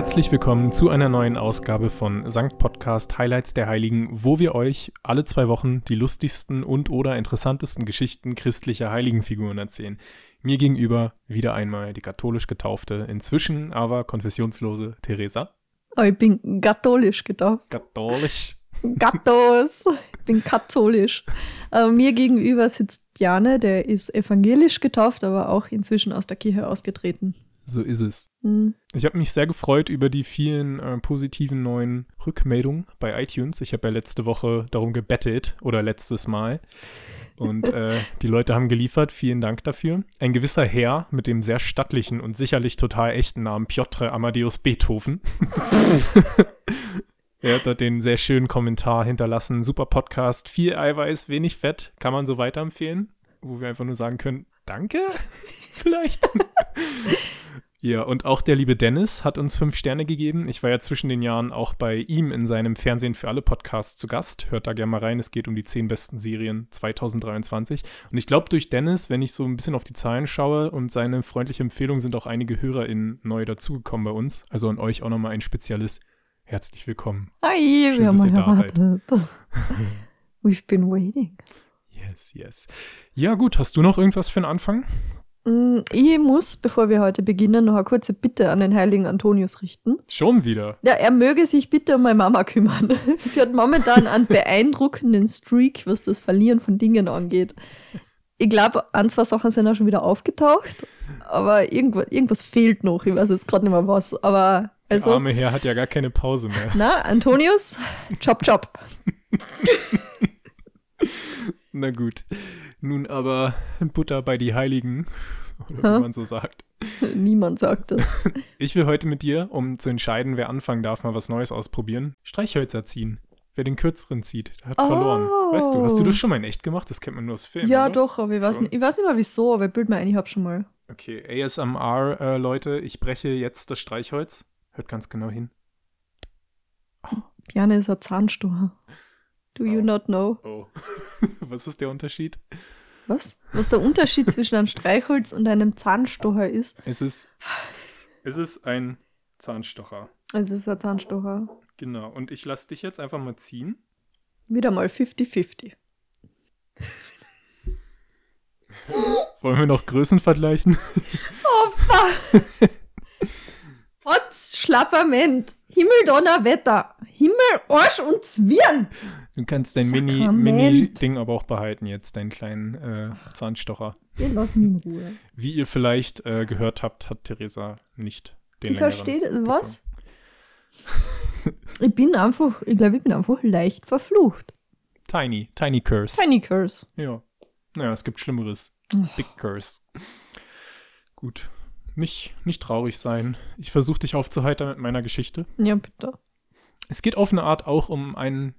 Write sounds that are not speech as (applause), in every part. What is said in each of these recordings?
Herzlich willkommen zu einer neuen Ausgabe von Sankt Podcast Highlights der Heiligen, wo wir euch alle zwei Wochen die lustigsten und oder interessantesten Geschichten christlicher Heiligenfiguren erzählen. Mir gegenüber wieder einmal die katholisch getaufte, inzwischen aber konfessionslose Theresa. Oh, ich bin katholisch getauft. Katholisch. Gattos. Ich bin katholisch. Äh, mir gegenüber sitzt Bjane, der ist evangelisch getauft, aber auch inzwischen aus der Kirche ausgetreten. So ist es. Hm. Ich habe mich sehr gefreut über die vielen äh, positiven neuen Rückmeldungen bei iTunes. Ich habe ja letzte Woche darum gebettet oder letztes Mal. Und (laughs) äh, die Leute haben geliefert. Vielen Dank dafür. Ein gewisser Herr mit dem sehr stattlichen und sicherlich total echten Namen Piotr Amadeus Beethoven. (laughs) er hat dort den sehr schönen Kommentar hinterlassen. Super Podcast, viel Eiweiß, wenig Fett. Kann man so weiterempfehlen? Wo wir einfach nur sagen können, danke? (laughs) Vielleicht. Ja, und auch der liebe Dennis hat uns fünf Sterne gegeben. Ich war ja zwischen den Jahren auch bei ihm in seinem Fernsehen für alle Podcast zu Gast. Hört da gerne mal rein. Es geht um die zehn besten Serien 2023. Und ich glaube, durch Dennis, wenn ich so ein bisschen auf die Zahlen schaue und seine freundliche Empfehlung, sind auch einige HörerInnen neu dazugekommen bei uns. Also an euch auch nochmal ein spezielles Herzlich willkommen. Hi, Schön, wir haben dass ihr da seid. (laughs) We've been waiting. Yes, yes. Ja, gut. Hast du noch irgendwas für den Anfang? Mm, Ich muss, bevor wir heute beginnen, noch eine kurze Bitte an den heiligen Antonius richten. Schon wieder. Ja, er möge sich bitte um meine Mama kümmern. (laughs) Sie hat momentan einen beeindruckenden Streak, was das Verlieren von Dingen angeht. Ich glaube, ein, zwei Sachen sind auch schon wieder aufgetaucht, aber irgendwas, irgendwas fehlt noch. Ich weiß jetzt gerade nicht mehr was. Aber Der also, arme Herr hat ja gar keine Pause mehr. na, Antonius, chop chop. (laughs) Na gut. Nun aber Butter bei die Heiligen, oder wie man so sagt. (laughs) Niemand sagt das. (laughs) Ich will heute mit dir, um zu entscheiden, wer anfangen darf, mal was Neues ausprobieren, Streichhölzer ziehen. Wer den kürzeren zieht, der hat Oh. verloren. Weißt du, hast du das schon mal in echt gemacht? Das kennt man nur aus Filmen. ja, oder? doch, aber ich weiß, Schon. nicht, ich weiß nicht mal wieso, aber ich bild mir ein, ich hab schon mal. Okay, ASMR, äh, Leute, ich breche jetzt das Streichholz. Hört ganz genau hin. Bjane ist ein Zahnstocher. Do you Oh. not know? Oh. (laughs) was ist der Unterschied? Was? Was der Unterschied zwischen einem Streichholz und einem Zahnstocher ist? Es ist, es ist ein Zahnstocher. Es ist ein Zahnstocher. Genau. Und ich lasse dich jetzt einfach mal ziehen. Wieder mal 50-50. Wollen wir noch Größen vergleichen? Oh, fuck! Potz, Schlapperment, Himmel, Donner, Wetter, Himmel, Arsch und Zwirn. Du kannst dein Mini-. Mini-Ding aber auch behalten jetzt, deinen kleinen äh, Zahnstocher. Wir lassen ihn in Ruhe. Wie ihr vielleicht äh, gehört habt, hat Theresa nicht den Ich verstehe, was? Ich bin einfach, ich glaube, ich bin einfach leicht verflucht. Tiny, Tiny Curse. Tiny Curse. Ja. Naja, es gibt Schlimmeres. Big Curse. Gut. Nicht, nicht traurig sein. Ich versuche dich aufzuheitern mit meiner Geschichte. Ja, bitte. Es geht auf eine Art auch um einen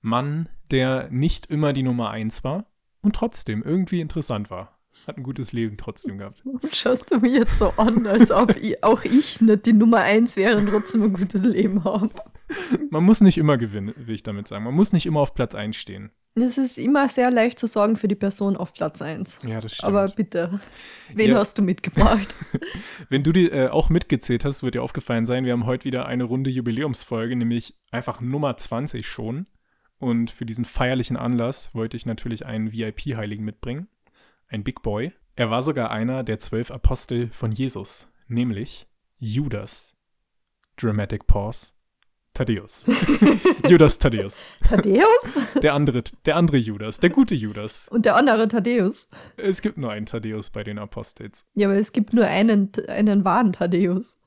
Mann, der nicht immer die Nummer eins war und trotzdem irgendwie interessant war. Hat ein gutes Leben trotzdem gehabt. (laughs) Und schaust du mir jetzt so an, als ob (laughs) ich, auch ich nicht die Nummer eins wäre und trotzdem ein gutes Leben habe. Man muss nicht immer gewinnen, will ich damit sagen. Man muss nicht immer auf Platz 1 stehen. Es ist immer sehr leicht zu sorgen für die Person auf Platz eins. Ja, das stimmt. Aber bitte, wen Ja. hast du mitgebracht? (laughs) Wenn du die äh, auch mitgezählt hast, wird dir aufgefallen sein, wir haben heute wieder eine runde Jubiläumsfolge, nämlich einfach Nummer 20 schon. Und für diesen feierlichen Anlass wollte ich natürlich einen VIP-Heiligen mitbringen. Ein Big Boy. Er war sogar einer der zwölf Apostel von Jesus, nämlich Judas. Dramatic Pause. Thaddeus. (laughs) Judas Thaddeus. Thaddeus? Der andere, der andere Judas, der gute Judas. Und der andere Thaddeus. Es gibt nur einen Thaddeus bei den Apostels. Ja, aber es gibt nur einen, einen wahren Thaddeus.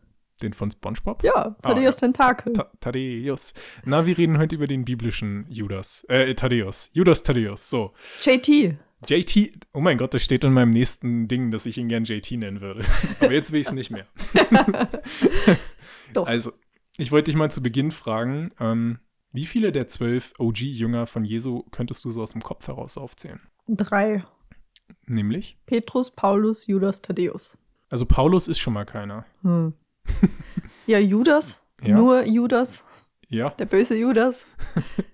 Den von SpongeBob? Ja, Thaddeus Tentakel. Ta Thaddeus. Na, wir reden heute über den biblischen Judas. Äh, Thaddeus. Judas Thaddeus. So. JT. JT. Oh mein Gott, das steht in meinem nächsten Ding, dass ich ihn gern JT nennen würde. (laughs) Aber jetzt will ich es nicht mehr. (laughs) Doch. Also, ich wollte dich mal zu Beginn fragen, ähm, wie viele der zwölf OG-Jünger von Jesu könntest du so aus dem Kopf heraus aufzählen? Drei. Nämlich? Petrus, Paulus, Judas, Thaddeus. Also, Paulus ist schon mal keiner. Hm. (laughs) ja, Judas. Ja. Nur Judas. Ja? Der böse Judas.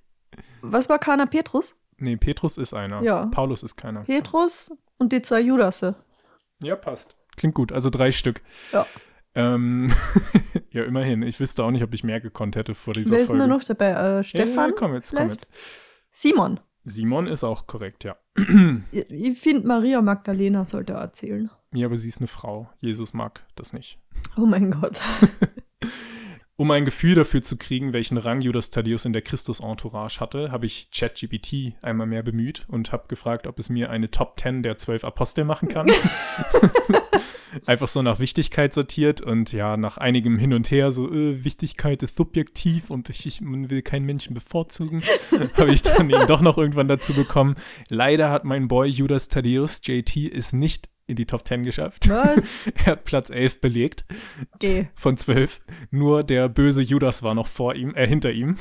(laughs) Was war keiner? Petrus? Nee, Petrus ist einer. Ja. Paulus ist keiner. Petrus und die zwei Judasse. Ja, passt. Klingt gut. Also drei Stück. Ja. Ähm, (laughs) ja, immerhin. Ich wüsste auch nicht, ob ich mehr gekonnt hätte vor dieser Wer ist Folge. denn da noch dabei? Äh, Stefan? Ja, komm jetzt, komm jetzt. Simon. Simon ist auch korrekt, ja. Ich, finde, Maria Magdalena sollte erzählen. Ja, aber sie ist eine Frau. Jesus mag das nicht. Oh mein Gott. (laughs) Um ein Gefühl dafür zu kriegen, welchen Rang Judas Thaddeus in der Christus-Entourage hatte, habe ich ChatGPT einmal mehr bemüht und habe gefragt, ob es mir eine Top 10 der zwölf Apostel machen kann. (laughs) Einfach so nach Wichtigkeit sortiert und ja, nach einigem Hin und Her, so äh, Wichtigkeit ist subjektiv und ich, ich will keinen Menschen bevorzugen, (laughs) habe ich dann eben doch noch irgendwann dazu bekommen. Leider hat mein Boy Judas Thaddeus, JT, es nicht in die Top 10 geschafft. Was? (laughs) Er hat Platz 11 belegt Geh. von zwölf. Nur der böse Judas war noch vor ihm, äh, hinter ihm.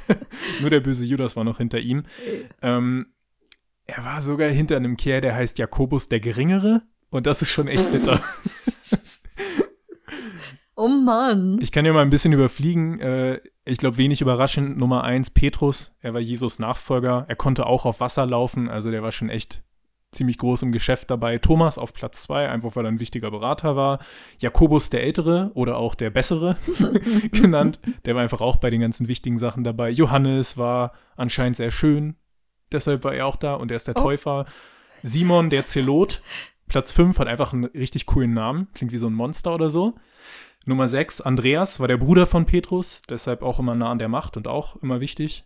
(laughs) Nur der böse Judas war noch hinter ihm. Ähm, er war sogar hinter einem Kerl, der heißt Jakobus der Geringere. Und das ist schon echt bitter. (laughs) Oh Mann. Ich kann ja mal ein bisschen überfliegen. Äh, ich glaube, wenig überraschend. Nummer eins, Petrus. Er war Jesus Nachfolger. Er konnte auch auf Wasser laufen. Also der war schon echt ziemlich groß im Geschäft dabei. Thomas auf Platz zwei, einfach weil er ein wichtiger Berater war. Jakobus der Ältere oder auch der Bessere (laughs) genannt. Der war einfach auch bei den ganzen wichtigen Sachen dabei. Johannes war anscheinend sehr schön. Deshalb war er auch da und er ist der Oh. Täufer. Simon der Zelot. Platz 5 hat einfach einen richtig coolen Namen. Klingt wie so ein Monster oder so. Nummer 6, Andreas, war der Bruder von Petrus, deshalb auch immer nah an der Macht und auch immer wichtig.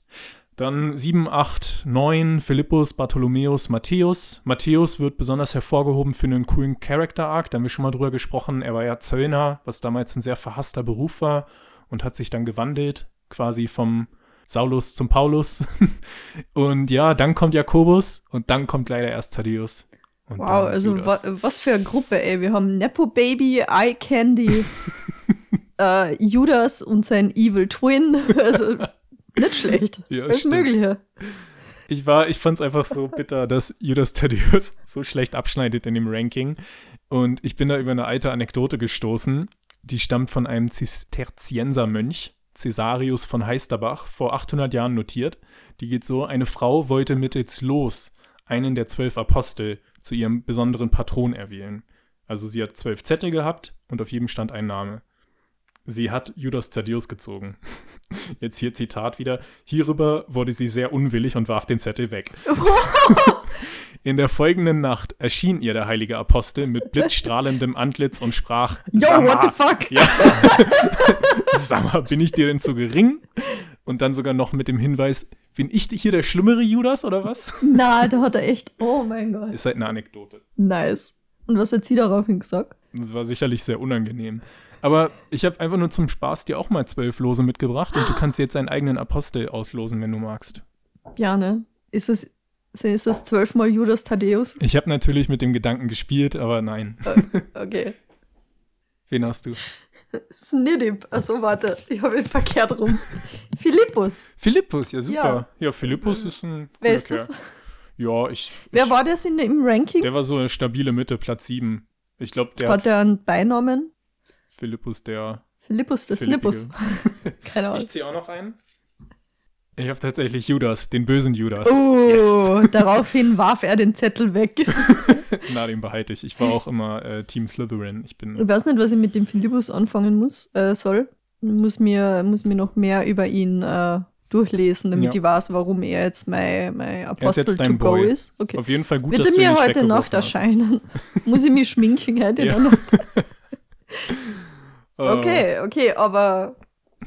Dann 7, 8, 9, Philippus, Bartholomäus, Matthäus. Matthäus wird besonders hervorgehoben für einen coolen Character-Arc, da haben wir schon mal drüber gesprochen. Er war ja Zöllner, was damals ein sehr verhasster Beruf war und hat sich dann gewandelt, quasi vom Saulus zum Paulus. (laughs) und ja, dann kommt Jakobus und dann kommt leider erst Thaddeus. Und Wow, also wa was für eine Gruppe, ey. Wir haben Nepo Baby, Eye Candy, (laughs) äh, Judas und sein Evil Twin. (laughs) Also nicht schlecht. Ja, Alles stimmt. Mögliche. Ich war, ich fand es einfach so bitter, dass Judas Thaddeus (laughs) so schlecht abschneidet in dem Ranking. Und ich bin da über eine alte Anekdote gestoßen, die stammt von einem Zisterziensermönch, Cäsarius von Heisterbach, vor 800 Jahren notiert. Die geht so: Eine Frau wollte mittels Los einen der zwölf Apostel zu ihrem besonderen Patron erwählen. Also sie hat zwölf Zettel gehabt und auf jedem stand ein Name. Sie hat Judas Thaddeus gezogen. (laughs) Jetzt hier Zitat wieder. Hierüber wurde sie sehr unwillig und warf den Zettel weg. (laughs) In der folgenden Nacht erschien ihr der heilige Apostel mit blitzstrahlendem Antlitz und sprach: Yo, "Sag what the fuck? Ja. (laughs) Sag mal, bin ich dir denn zu gering? Und dann sogar noch mit dem Hinweis: Bin ich hier der schlimmere Judas oder was? Na, da hat er echt. Oh mein Gott. Ist halt eine Anekdote. Nice. Und was hat sie daraufhin gesagt? Das war sicherlich sehr unangenehm. Aber ich habe einfach nur zum Spaß dir auch mal zwölf Lose mitgebracht und du kannst jetzt deinen eigenen Apostel auslosen, wenn du magst. Ja, ne? Ist es, ist es zwölfmal Judas Thaddeus? Ich habe natürlich mit dem Gedanken gespielt, aber nein. Okay. (laughs) Wen hast du? Snidip. Achso, warte. Ich habe ihn verkehrt rum. Philippus. Philippus, ja super. Ja, Philippus ist ein Wer ist das? Ja, ich, Wer ich war das in, im Ranking? der war so eine stabile Mitte, Platz 7. Ich glaube, der Hat er einen Beinamen? Philippus, der Philippus, der Philippige. Snippus. (laughs) Keine Ahnung. Ich ziehe auch noch einen. Ich habe tatsächlich Judas, den bösen Judas. Oh, (laughs) daraufhin (laughs) warf er den Zettel weg. Na, den behalte ich. Ich war auch immer äh, Team Slytherin. Ich bin Ich weiß nicht, was ich mit dem Philippus anfangen muss, äh, soll. Muss mir, muss mir noch mehr über ihn äh, durchlesen, damit Ja. ich weiß, warum er jetzt mein, mein ist Apostel jetzt to dein go Boy. ist. Okay. auf jeden Fall gut, Wird dass er mir heute Nacht erscheinen? muss ich mich schminken heute Ja. Nacht? Äh, Okay, okay, aber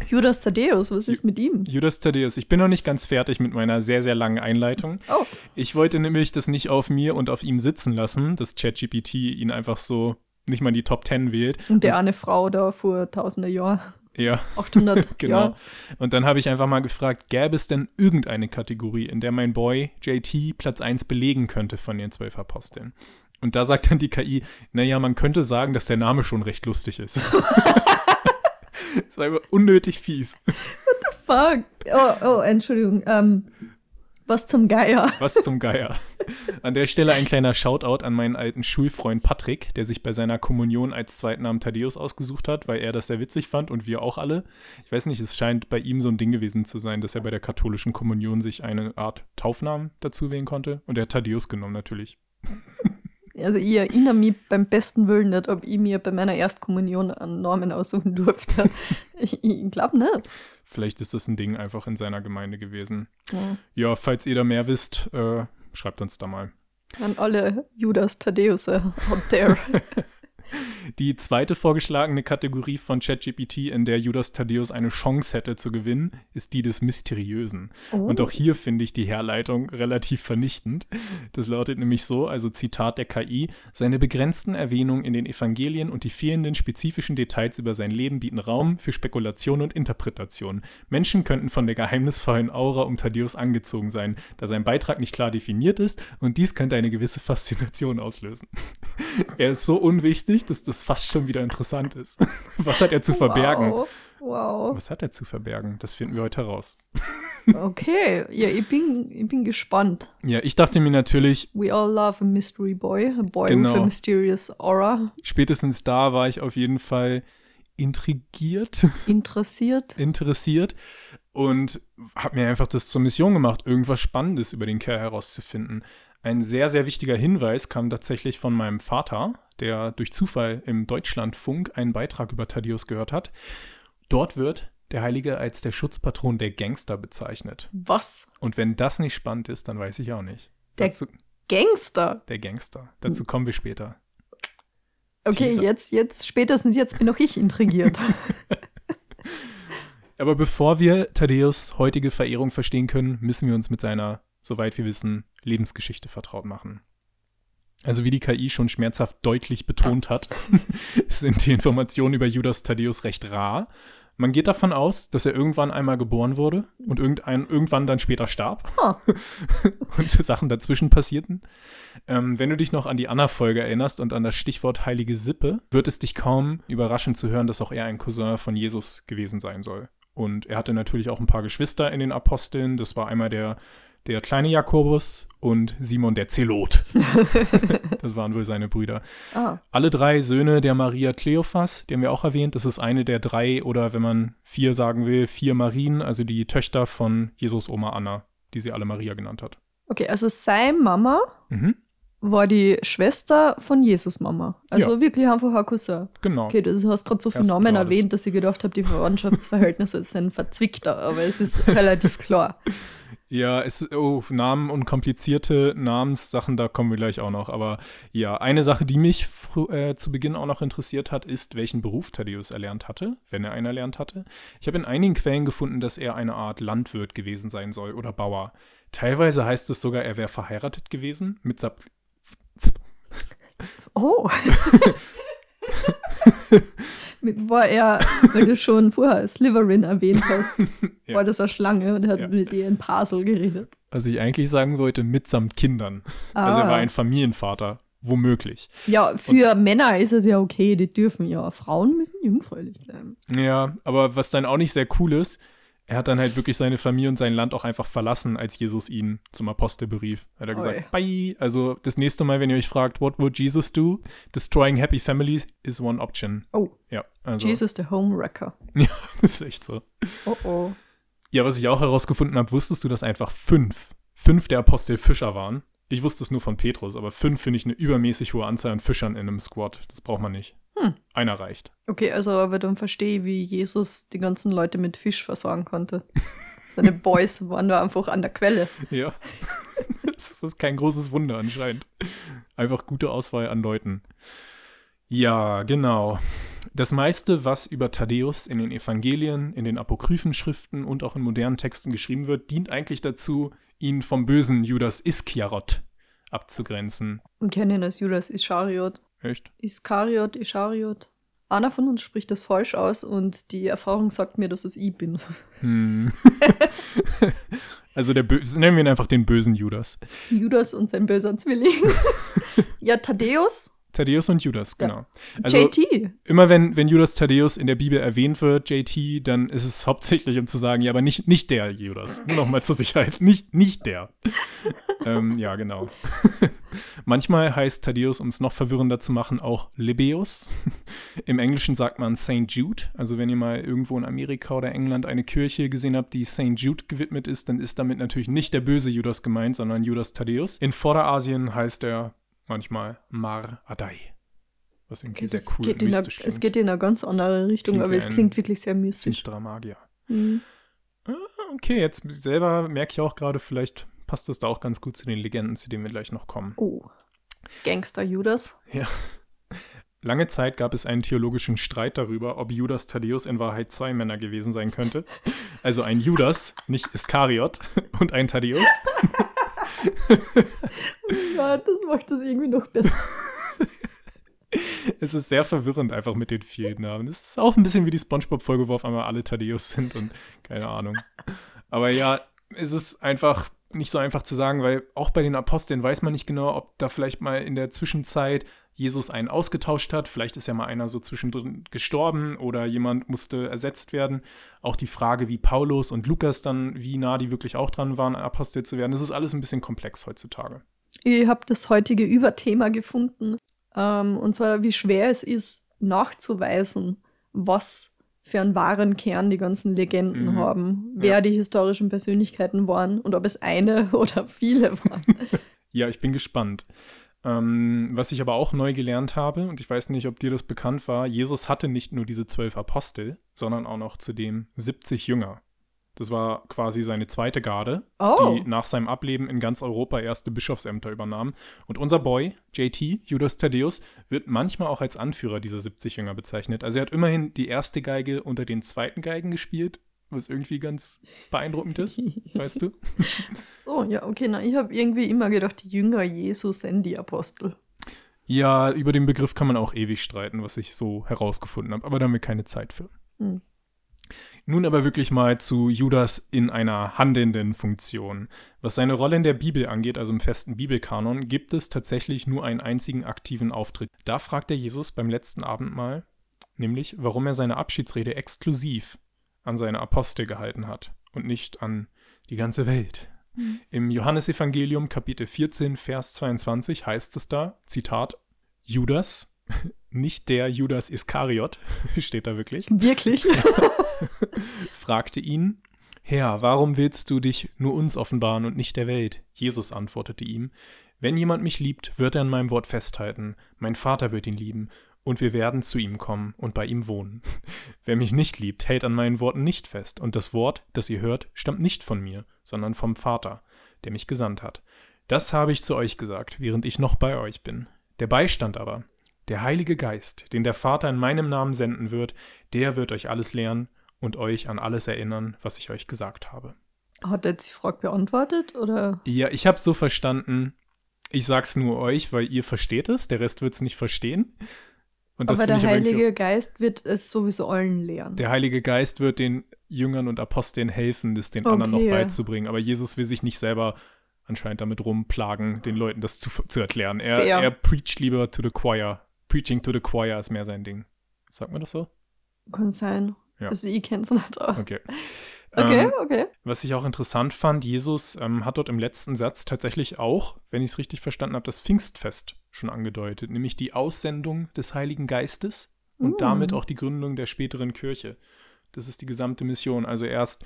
Judas Thaddeus, was ist mit ihm? Judas Thaddeus, ich bin noch nicht ganz fertig mit meiner sehr, sehr langen Einleitung. Oh, Ich wollte nämlich das nicht auf mir und auf ihm sitzen lassen, dass ChatGPT ihn einfach so nicht mal in die Top 10 wählt. und der eine Frau da vor tausende Jahren, Ja, 800 (laughs) genau. Jahre. Und dann habe ich einfach mal gefragt, gäbe es denn irgendeine Kategorie, in der mein Boy JT Platz 1 belegen könnte von den zwölf Aposteln? Und da sagt dann die KI, naja, man könnte sagen, dass der Name schon recht lustig ist. das ist einfach unnötig fies. Fuck. Oh, oh, Entschuldigung. Ähm, was zum Geier. Was zum Geier. An der Stelle ein kleiner Shoutout an meinen alten Schulfreund Patrick, der sich bei seiner Kommunion als Zweitnamen Thaddeus ausgesucht hat, weil er das sehr witzig fand und wir auch alle. Ich weiß nicht, es scheint bei ihm so ein Ding gewesen zu sein, dass er bei der katholischen Kommunion sich eine Art Taufnamen dazu wählen konnte und er hat Thaddeus genommen natürlich. Also ich erinnere mich beim besten Willen nicht, ob ich mir bei meiner Erstkommunion einen Namen aussuchen durfte. (laughs) ich ich glaube nicht. Vielleicht ist das ein Ding einfach in seiner Gemeinde gewesen. Ja. Ja, falls ihr da mehr wisst, äh, schreibt uns da mal. An alle Judas Thaddeus out there. (laughs) Die zweite vorgeschlagene Kategorie von ChatGPT, in der Judas Thaddeus eine Chance hätte zu gewinnen, ist die des Mysteriösen. Oh. Und auch hier finde ich die Herleitung relativ vernichtend. Das lautet nämlich so, also Zitat der KI, seine begrenzten Erwähnungen in den Evangelien und die fehlenden spezifischen Details über sein Leben bieten Raum für Spekulation und Interpretation. Menschen könnten von der geheimnisvollen Aura um Thaddeus angezogen sein, da sein Beitrag nicht klar definiert ist und dies könnte eine gewisse Faszination auslösen. (laughs) er ist so unwichtig, dass das fast schon wieder interessant ist. (laughs) Was hat er zu verbergen? Wow. wow. Was hat er zu verbergen? Das finden wir heute heraus. Okay, ja, ich bin, ich bin gespannt. Ja, ich dachte mir natürlich, We all love a mystery boy, a boy Genau. with a mysterious aura. spätestens da war ich auf jeden Fall intrigiert, Interessiert. interessiert und habe mir einfach das zur Mission gemacht, irgendwas Spannendes über den Kerl herauszufinden. Ein sehr, sehr wichtiger Hinweis kam tatsächlich von meinem Vater, der durch Zufall im Deutschlandfunk einen Beitrag über Thaddeus gehört hat. Dort wird der Heilige als der Schutzpatron der Gangster bezeichnet. Was? Und wenn das nicht spannend ist, dann weiß ich auch nicht. Der- Dazu, Gangster. der Gangster. Dazu kommen wir später. Okay, Teaser. jetzt, jetzt, spätestens jetzt bin auch ich intrigiert. (laughs) Aber bevor wir Thaddeus heutige Verehrung verstehen können, müssen wir uns mit seiner, soweit wir wissen, Lebensgeschichte vertraut machen. Also wie die KI schon schmerzhaft deutlich betont hat, (laughs) sind die Informationen über Judas Thaddeus recht rar. Man geht davon aus, dass er irgendwann einmal geboren wurde und irgendein, irgendwann dann später starb Ah. (laughs) und Sachen dazwischen passierten. Ähm, wenn du dich noch an die Anna-Folge erinnerst und an das Stichwort heilige Sippe, wird es dich kaum überraschen zu hören, dass auch er ein Cousin von Jesus gewesen sein soll. Und er hatte natürlich auch ein paar Geschwister in den Aposteln. Das war einmal der, der kleine Jakobus und Simon der Zelot. (laughs) das waren wohl seine Brüder. Ah, Alle drei Söhne der Maria Kleophas, die haben wir auch erwähnt. Das ist eine der drei oder wenn man vier sagen will, vier Marien, also die Töchter von Jesus Oma Anna, die sie alle Maria genannt hat. okay, also seine Mama Mhm, war die Schwester von Jesus Mama. Also wirklich einfach ein Cousin. genau. Okay, du hast gerade so viele Namen erwähnt, dass ich gedacht habe, die Verwandtschaftsverhältnisse sind verzwickter, aber es ist relativ klar. (laughs) Ja, es oh, Namen und komplizierte Namenssachen, da kommen wir gleich auch noch. Aber ja, eine Sache, die mich äh, zu Beginn auch noch interessiert hat, ist, welchen Beruf Thaddeus erlernt hatte, wenn er einen erlernt hatte. Ich habe in einigen Quellen gefunden, dass er eine Art Landwirt gewesen sein soll oder Bauer. Teilweise heißt es sogar, er wäre verheiratet gewesen mit Sab Oh. (laughs) (laughs) War er, weil du schon (laughs) vorher Slytherin erwähnt hast, (laughs) Ja. war das eine Schlange und er hat Ja. mit ihr in Pasel geredet. was ich eigentlich sagen wollte, mitsamt Kindern. Also er Ah. war ein Familienvater, womöglich. Ja, für Männer ist es ja okay, die dürfen ja. Frauen müssen jungfräulich bleiben. Ja, aber was dann auch nicht sehr cool ist, er hat dann halt wirklich seine Familie und sein Land auch einfach verlassen, als Jesus ihn zum Apostel berief. Hat er gesagt, bye. Also das nächste Mal, wenn ihr euch fragt, what would Jesus do? Destroying happy families is one option. Oh, Ja, also Jesus, der Homewrecker. (laughs) das ist echt so. Oh oh. Ja, was ich auch herausgefunden habe, wusstest du, dass einfach fünf, fünf der Apostel Fischer waren? Ich wusste es nur von Petrus, aber fünf finde ich eine übermäßig hohe Anzahl an Fischern in einem Squad. Das braucht man nicht. Hm. Einer reicht. Okay, also aber dann verstehe ich, wie Jesus die ganzen Leute mit Fisch versorgen konnte. (laughs) Seine Boys waren da einfach an der Quelle. Ja. (laughs) das ist kein großes Wunder anscheinend. Einfach gute Auswahl an Leuten. Ja, genau. Das meiste, was über Thaddäus in den Evangelien, in den Apokryphenschriften und auch in modernen Texten geschrieben wird, dient eigentlich dazu, ihn vom bösen Judas Iskariot abzugrenzen. Und kennen ihn als Judas Ischariot. Echt? Iskariot, Ischariot. Einer von uns spricht das falsch aus und die Erfahrung sagt mir, dass es ich bin. (laughs) Hm. (laughs) also der Bö nennen wir ihn einfach den bösen Judas. Judas und sein böser Zwilling. (laughs) ja, Thaddeus, Thaddäus und Judas, Ja. genau. Also JT. immer wenn, wenn Judas Thaddäus in der Bibel erwähnt wird, JT, dann ist es hauptsächlich, um zu sagen, ja, aber nicht, nicht der Judas. Nur nochmal zur Sicherheit. Nicht, nicht der. (laughs) ähm, ja, genau. (laughs) Manchmal heißt Thaddäus, um es noch verwirrender zu machen, auch Libeus. (laughs) Im Englischen sagt man St. Jude. Also wenn ihr mal irgendwo in Amerika oder England eine Kirche gesehen habt, die St. Jude gewidmet ist, dann ist damit natürlich nicht der böse Judas gemeint, sondern Judas Thaddäus. In Vorderasien heißt er manchmal Mar Adai. Was irgendwie Okay, sehr cool geht und mystisch es geht in eine ganz andere Richtung, Klingt aber es klingt wirklich sehr mystisch. Finsterer Magier. Mhm. Ah, Okay, jetzt selber merke ich auch gerade, vielleicht passt das da auch ganz gut zu den Legenden, zu denen wir gleich noch kommen. Oh. Gangster Judas. Lange Zeit gab es einen theologischen Streit darüber, ob Judas Thaddäus in Wahrheit zwei Männer gewesen sein könnte. Also ein Judas, nicht Iskariot, und ein Thaddäus. Ja, das macht das irgendwie noch besser. (laughs) Es ist sehr verwirrend einfach mit den vielen Namen. Es ist auch ein bisschen wie die Spongebob-Folge, wo auf einmal alle Thaddeus sind und keine Ahnung. Aber ja, es ist einfach nicht so einfach zu sagen, weil auch bei den Aposteln weiß man nicht genau, ob da vielleicht mal in der Zwischenzeit Jesus einen ausgetauscht hat. Vielleicht ist ja mal einer so zwischendrin gestorben oder jemand musste ersetzt werden. Auch die Frage, wie Paulus und Lukas dann, wie nah die wirklich auch dran waren, Apostel zu werden. Das ist alles ein bisschen komplex heutzutage. Ich habe das heutige Überthema gefunden. Ähm, und zwar, wie schwer es ist, nachzuweisen, was für einen wahren Kern die ganzen Legenden Mhm. haben, wer Ja. die historischen Persönlichkeiten waren und ob es eine (laughs) oder viele waren. (laughs) Ja, ich bin gespannt. Ähm, was ich aber auch neu gelernt habe, und ich weiß nicht, ob dir das bekannt war, Jesus hatte nicht nur diese zwölf Apostel, sondern auch noch zudem 70 Jünger. Das war quasi seine zweite Garde, Oh, die nach seinem Ableben in ganz Europa erste Bischofsämter übernahm. Und unser Boy, JT, Judas Thaddeus, wird manchmal auch als Anführer dieser 70 Jünger bezeichnet. Also er hat immerhin die erste Geige unter den zweiten Geigen gespielt, was irgendwie ganz beeindruckend ist, weißt du? (laughs) so, ja, okay, na, ich habe irgendwie immer gedacht, die Jünger Jesus sind die Apostel. Ja, über den Begriff kann man auch ewig streiten, was ich so herausgefunden habe, aber da haben wir keine Zeit für. Hm. Nun aber wirklich mal zu Judas in einer handelnden Funktion. Was seine Rolle in der Bibel angeht, also im festen Bibelkanon, gibt es tatsächlich nur einen einzigen aktiven Auftritt. Da fragt er Jesus beim letzten Abendmahl, nämlich, warum er seine Abschiedsrede exklusiv an seine Apostel gehalten hat und nicht an die ganze Welt. Mhm. Im Johannesevangelium Kapitel 14, Vers 22 heißt es da, Zitat, Judas, (laughs) nicht der Judas Iskariot, (laughs) steht da wirklich, Wirklich? (laughs) fragte ihn, Herr, warum willst du dich nur uns offenbaren und nicht der Welt? Jesus antwortete ihm, Wenn jemand mich liebt, wird er an meinem Wort festhalten, mein Vater wird ihn lieben, und wir werden zu ihm kommen und bei ihm wohnen. (laughs) Wer mich nicht liebt, hält an meinen Worten nicht fest, und das Wort, das ihr hört, stammt nicht von mir, sondern vom Vater, der mich gesandt hat. Das habe ich zu euch gesagt, während ich noch bei euch bin. Der Beistand aber, der Heilige Geist, den der Vater in meinem Namen senden wird, der wird euch alles lehren und euch an alles erinnern, was ich euch gesagt habe. Hat er jetzt die Frage beantwortet? Oder? Ja, ich habe so verstanden, ich sag's nur euch, weil ihr versteht es, der Rest wird's nicht verstehen. Und das Aber der ich aber Heilige Geist wird es sowieso allen lehren. der Heilige Geist wird den Jüngern und Aposteln helfen, das den anderen noch Okay. beizubringen. Aber Jesus will sich nicht selber anscheinend damit rumplagen, den Leuten das zu, zu erklären. Er, Fair. er preacht lieber to the choir. Preaching to the choir ist mehr sein Ding. Sagt man das so? Kann sein. Ja. Also ich kenn's nicht. aber- Okay. Okay, Ähm, okay. Was ich auch interessant fand, Jesus ähm, hat dort im letzten Satz tatsächlich auch, wenn ich es richtig verstanden habe, das Pfingstfest schon angedeutet, nämlich die Aussendung des Heiligen Geistes und Mm. damit auch die Gründung der späteren Kirche. Das ist die gesamte Mission. Also erst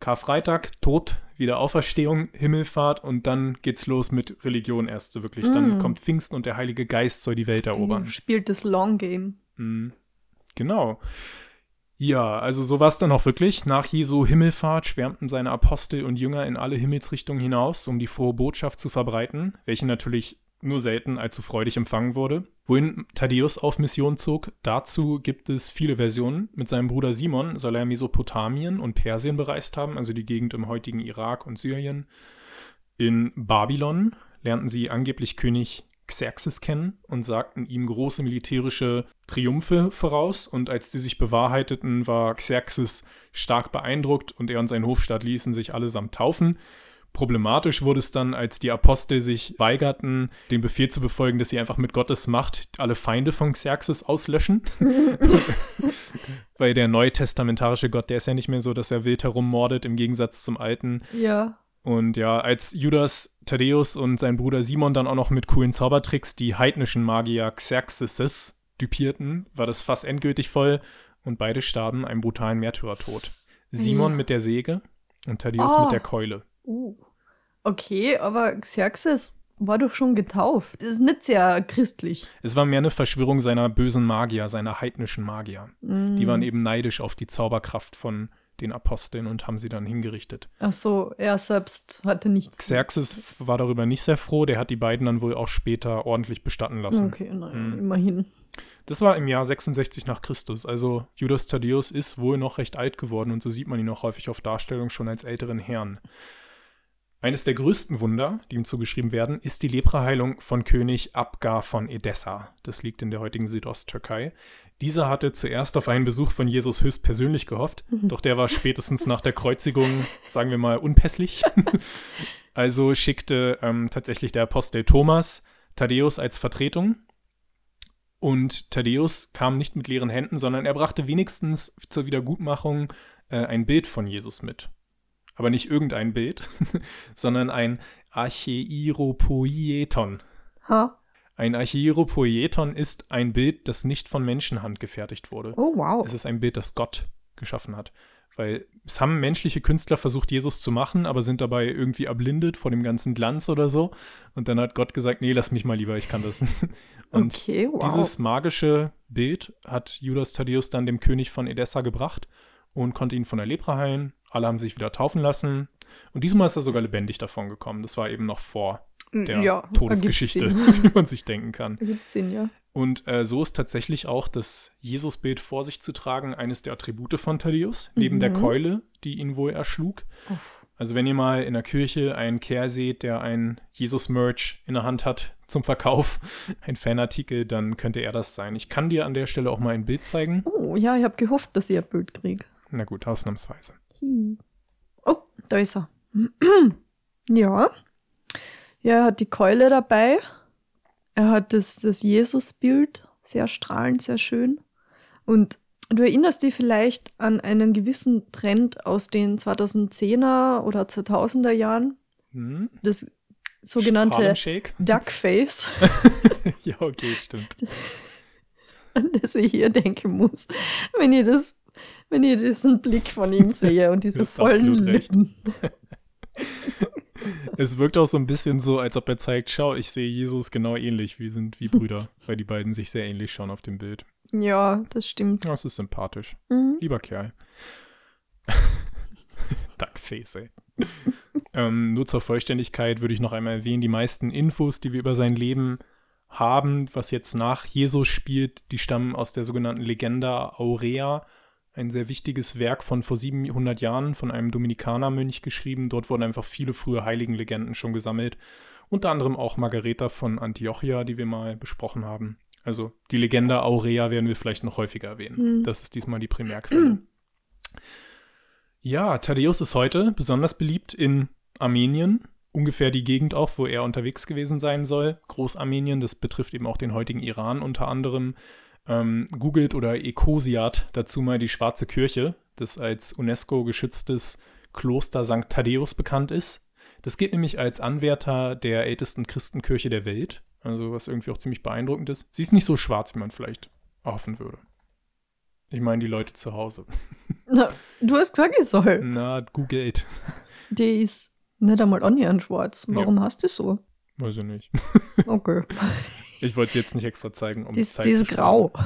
Karfreitag, Tod, Wiederauferstehung, Himmelfahrt und dann geht's los mit Religion erst so wirklich. Dann Mm. kommt Pfingsten und der Heilige Geist soll die Welt erobern. Spielt das Long Game. Mhm. Genau. Ja, also so war es dann auch wirklich. Nach Jesu Himmelfahrt schwärmten seine Apostel und Jünger in alle Himmelsrichtungen hinaus, um die frohe Botschaft zu verbreiten, welche natürlich nur selten allzu freudig empfangen wurde. Wohin Thaddäus auf Mission zog, dazu gibt es viele Versionen. Mit seinem Bruder Simon soll er Mesopotamien und Persien bereist haben, also die Gegend im heutigen Irak und Syrien. In Babylon lernten sie angeblich König Xerxes kennen und sagten ihm große militärische Triumphe voraus. Und als die sich bewahrheiteten, war Xerxes stark beeindruckt und er und sein Hofstaat ließen sich allesamt taufen. Problematisch wurde es dann, als die Apostel sich weigerten, den Befehl zu befolgen, dass sie einfach mit Gottes Macht alle Feinde von Xerxes auslöschen. (laughs) Weil der neutestamentarische Gott, der ist ja nicht mehr so, dass er wild herummordet, im Gegensatz zum alten. Ja. Und ja, als Judas Thaddäus und sein Bruder Simon dann auch noch mit coolen Zaubertricks die heidnischen Magier Xerxes dupierten, war das Fass endgültig voll und beide starben einem brutalen Märtyrertod. Simon Ja. mit der Säge und Thaddäus Ah. mit der Keule. Uh. Okay, aber Xerxes, war doch schon getauft. Das ist nicht sehr christlich. Es war mehr eine Verschwörung seiner bösen Magier, seiner heidnischen Magier. Mm. Die waren eben neidisch auf die Zauberkraft von den Aposteln und haben sie dann hingerichtet. Ach so, er selbst hatte nichts. Xerxes war darüber nicht sehr froh, der hat die beiden dann wohl auch später ordentlich bestatten lassen. Okay, naja, Mm. immerhin. Das war im Jahr 66 nach Christus, also Judas Thaddeus ist wohl noch recht alt geworden und so sieht man ihn auch häufig auf Darstellung schon als älteren Herrn. Eines der größten Wunder, die ihm zugeschrieben werden, ist die Lepraheilung von König Abgar von Edessa. Das liegt in der heutigen Südosttürkei. Dieser hatte zuerst auf einen Besuch von Jesus höchstpersönlich gehofft, doch der war spätestens nach der Kreuzigung, (laughs) sagen wir mal, unpässlich. (laughs) also schickte ähm, tatsächlich der Apostel Thomas Thaddäus als Vertretung. Und Thaddäus kam nicht mit leeren Händen, sondern er brachte wenigstens zur Wiedergutmachung äh, ein Bild von Jesus mit. Aber nicht irgendein Bild, (laughs) sondern ein Archeiropoieton. Ha. Ein Archeiropoieton ist ein Bild, das nicht von Menschenhand gefertigt wurde. Oh, wow. Es ist ein Bild, das Gott geschaffen hat. Weil es haben menschliche Künstler versucht, Jesus zu machen, aber sind dabei irgendwie erblindet vor dem ganzen Glanz oder so. Und dann hat Gott gesagt, nee, lass mich mal lieber, ich kann das. (laughs) Und okay, wow. dieses magische Bild hat Judas Thaddeus dann dem König von Edessa gebracht und konnte ihn von der Lepra heilen. Alle haben sich wieder taufen lassen. Und diesmal ist er sogar lebendig davon gekommen. Das war eben noch vor der ja, Todesgeschichte, (laughs) wie man sich denken kann. Ergibt Sinn, ja. Und äh, so ist tatsächlich auch das Jesusbild vor sich zu tragen eines der Attribute von Thaddeus, neben der Mhm. Keule, die ihn wohl erschlug. Uff. Also wenn ihr mal in der Kirche einen Kerl seht, der ein Jesus-Merch in der Hand hat zum Verkauf, (laughs) ein Fanartikel, dann könnte er das sein. Ich kann dir an der Stelle auch mal ein Bild zeigen. Oh, ja, ich habe gehofft, dass ich ein Bild kriege. Na gut, ausnahmsweise. Oh, da ist er. (clears throat) ja. Ja, er hat die Keule dabei. Er hat das, das Jesus-Bild, sehr strahlend, sehr schön. Und du erinnerst dich vielleicht an einen gewissen Trend aus den 2010er oder 2000er Jahren, Hm? das sogenannte? (laughs) Duckface, (laughs) ja, okay, stimmt. an das ich hier denken muss, wenn ihr das, wenn ihr diesen Blick von ihm (laughs) sehe und diese vollen. Lippen. Es wirkt auch so ein bisschen so, als ob er zeigt, schau, ich sehe Jesus genau ähnlich. Wir sind wie Brüder, (laughs) weil die beiden sich sehr ähnlich schauen auf dem Bild. Ja, das stimmt. Ja, es ist sympathisch. Mhm. Lieber Kerl. (laughs) Duckface, ey. ähm, nur zur Vollständigkeit würde ich noch einmal erwähnen, die meisten Infos, die wir über sein Leben haben, was jetzt nach Jesus spielt, die stammen aus der sogenannten Legenda Aurea, ein sehr wichtiges Werk von vor 700 Jahren von einem Dominikanermönch geschrieben. Dort wurden einfach viele frühe Heiligenlegenden schon gesammelt. Unter anderem auch Margareta von Antiochia, die wir mal besprochen haben. Also die Legenda Aurea werden wir vielleicht noch häufiger erwähnen. Hm. Das ist diesmal die Primärquelle. (clears throat) Ja, Thaddeus ist heute besonders beliebt in Armenien, ungefähr die Gegend auch, wo er unterwegs gewesen sein soll. Großarmenien, das betrifft eben auch den heutigen Iran unter anderem. Ähm, googelt oder Ekosiat dazu mal die Schwarze Kirche, das als UNESCO geschütztes Kloster St. Thaddäus bekannt ist. Das gilt nämlich als Anwärter der ältesten Christenkirche der Welt, also was irgendwie auch ziemlich beeindruckend ist. Sie ist nicht so schwarz, wie man vielleicht hoffen würde. Ich meine die Leute zu Hause. (laughs) Na, du hast gesagt, ich soll. Na, googelt. Die ist nicht einmal annähernd schwarz. Warum hast du so? Weiß ich nicht. Okay. (laughs) Ich wollte sie jetzt nicht extra zeigen, um Die Zeit die zu ist grau. (laughs)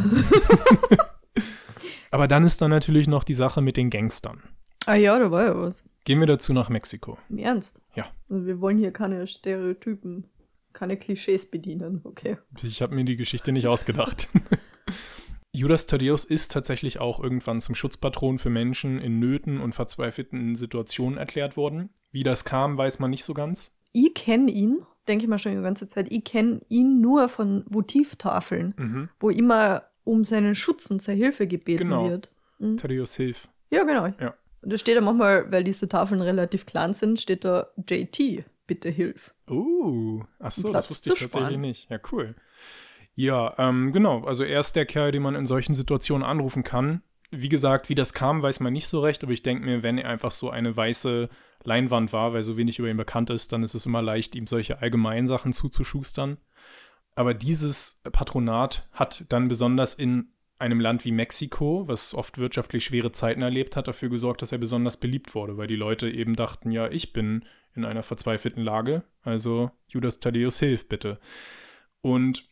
Aber dann ist da natürlich noch die Sache mit den Gangstern. Ah ja, da war ja was. Gehen wir dazu nach Mexiko. Im Ernst? Ja. Also wir wollen hier keine Stereotypen, keine Klischees bedienen, okay. Ich habe mir die Geschichte nicht ausgedacht. (laughs) Judas Thaddeus ist tatsächlich auch irgendwann zum Schutzpatron für Menschen in Nöten und verzweifelten Situationen erklärt worden. Wie das kam, weiß man nicht so ganz. Ich kenne ihn, denke ich mal schon die ganze Zeit, ich kenne ihn nur von Votivtafeln, Mhm. wo immer um seinen Schutz und seine Hilfe gebeten Genau. wird. Mhm. Thaddeus Hilf. Ja, genau. Ja. Und da steht ja manchmal, weil diese Tafeln relativ klein sind, steht da JT, bitte hilf. Oh, ach so, das wusste ich tatsächlich sparen. nicht. Ja, cool. Ja, ähm, genau. Also er ist der Kerl, den man in solchen Situationen anrufen kann. Wie gesagt, wie das kam, weiß man nicht so recht, aber ich denke mir, wenn er einfach so eine weiße Leinwand war, weil so wenig über ihn bekannt ist, dann ist es immer leicht, ihm solche allgemeinen Sachen zuzuschustern. Aber dieses Patronat hat dann besonders in einem Land wie Mexiko, was oft wirtschaftlich schwere Zeiten erlebt hat, dafür gesorgt, dass er besonders beliebt wurde, weil die Leute eben dachten, ja, ich bin in einer verzweifelten Lage, also Judas Thaddeus, hilf bitte. Und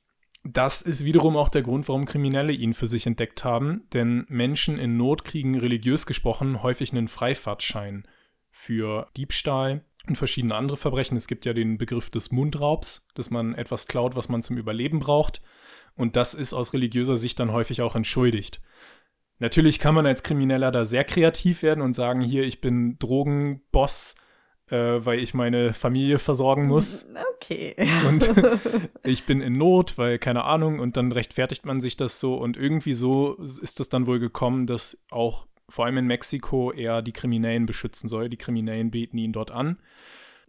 das ist wiederum auch der Grund, warum Kriminelle ihn für sich entdeckt haben, denn Menschen in Not kriegen religiös gesprochen häufig einen Freifahrtschein für Diebstahl und verschiedene andere Verbrechen. Es gibt ja den Begriff des Mundraubs, dass man etwas klaut, was man zum Überleben braucht. Und das ist aus religiöser Sicht dann häufig auch entschuldigt. Natürlich kann man als Krimineller da sehr kreativ werden und sagen, hier, ich bin Drogenboss, äh, weil ich meine Familie versorgen muss. Okay. Und (laughs) ich bin in Not, weil keine Ahnung, und dann rechtfertigt man sich das so. Und irgendwie so ist es dann wohl gekommen, dass auch vor allem in Mexiko er die Kriminellen beschützen soll. Die Kriminellen beten ihn dort an.